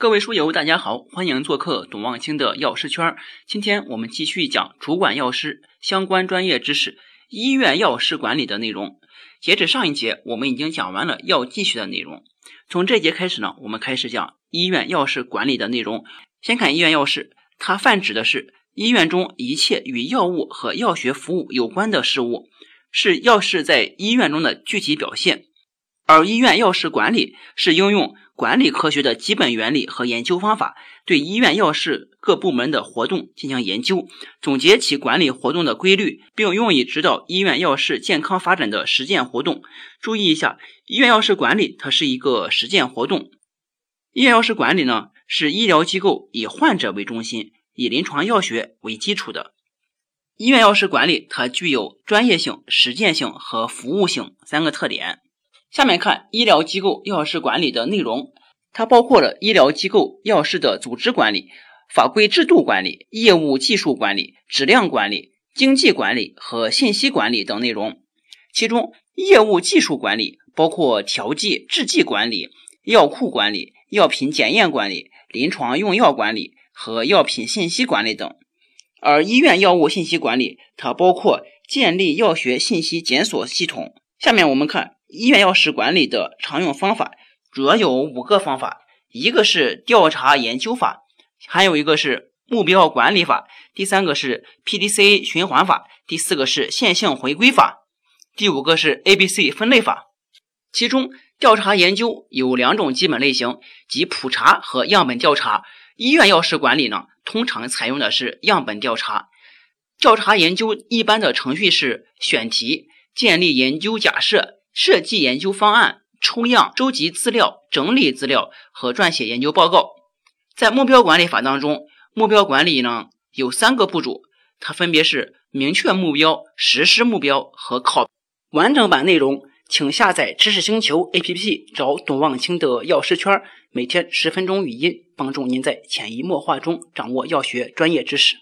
各位书友，大家好，欢迎做客董望清的药师圈。今天我们继续讲主管药师相关专业知识、医院药师管理的内容。截止上一节，我们已经讲完了药剂学的内容。从这节开始呢，我们开始讲医院药师管理的内容。先看医院药师，它泛指的是医院中一切与药物和药学服务有关的事物，是药师在医院中的具体表现。而医院药师管理是应用管理科学的基本原理和研究方法，对医院药师各部门的活动进行研究，总结其管理活动的规律，并用以指导医院药师健康发展的实践活动。注意一下，医院药师管理它是一个实践活动。医院药师管理呢，是医疗机构以患者为中心，以临床药学为基础的。医院药师管理它具有专业性、实践性和服务性三个特点。下面看医疗机构药师管理的内容，它包括了医疗机构药师的组织管理、法规制度管理、业务技术管理、质量管理、经济管理和信息管理等内容。其中，业务技术管理包括调剂制剂管理、药库管理、药品检验管理、临床用药管理和药品信息管理等；而医院药物信息管理，它包括建立药学信息检索系统。下面我们看。医院药师管理的常用方法主要有五个方法，一个是调查研究法，还有一个是目标管理法，第三个是 PDCA 循环法，第四个是线性回归法，第五个是 ABC 分类法。其中，调查研究有两种基本类型，即普查和样本调查。医院药师管理呢，通常采用的是样本调查。调查研究一般的程序是选题、建立研究假设。设计研究方案、抽样、收集资料、整理资料和撰写研究报告。在目标管理法当中，目标管理呢有三个步骤，它分别是明确目标、实施目标和考。完整版内容请下载知识星球 APP，找董望清的药师圈，每天十分钟语音，帮助您在潜移默化中掌握药学专业知识。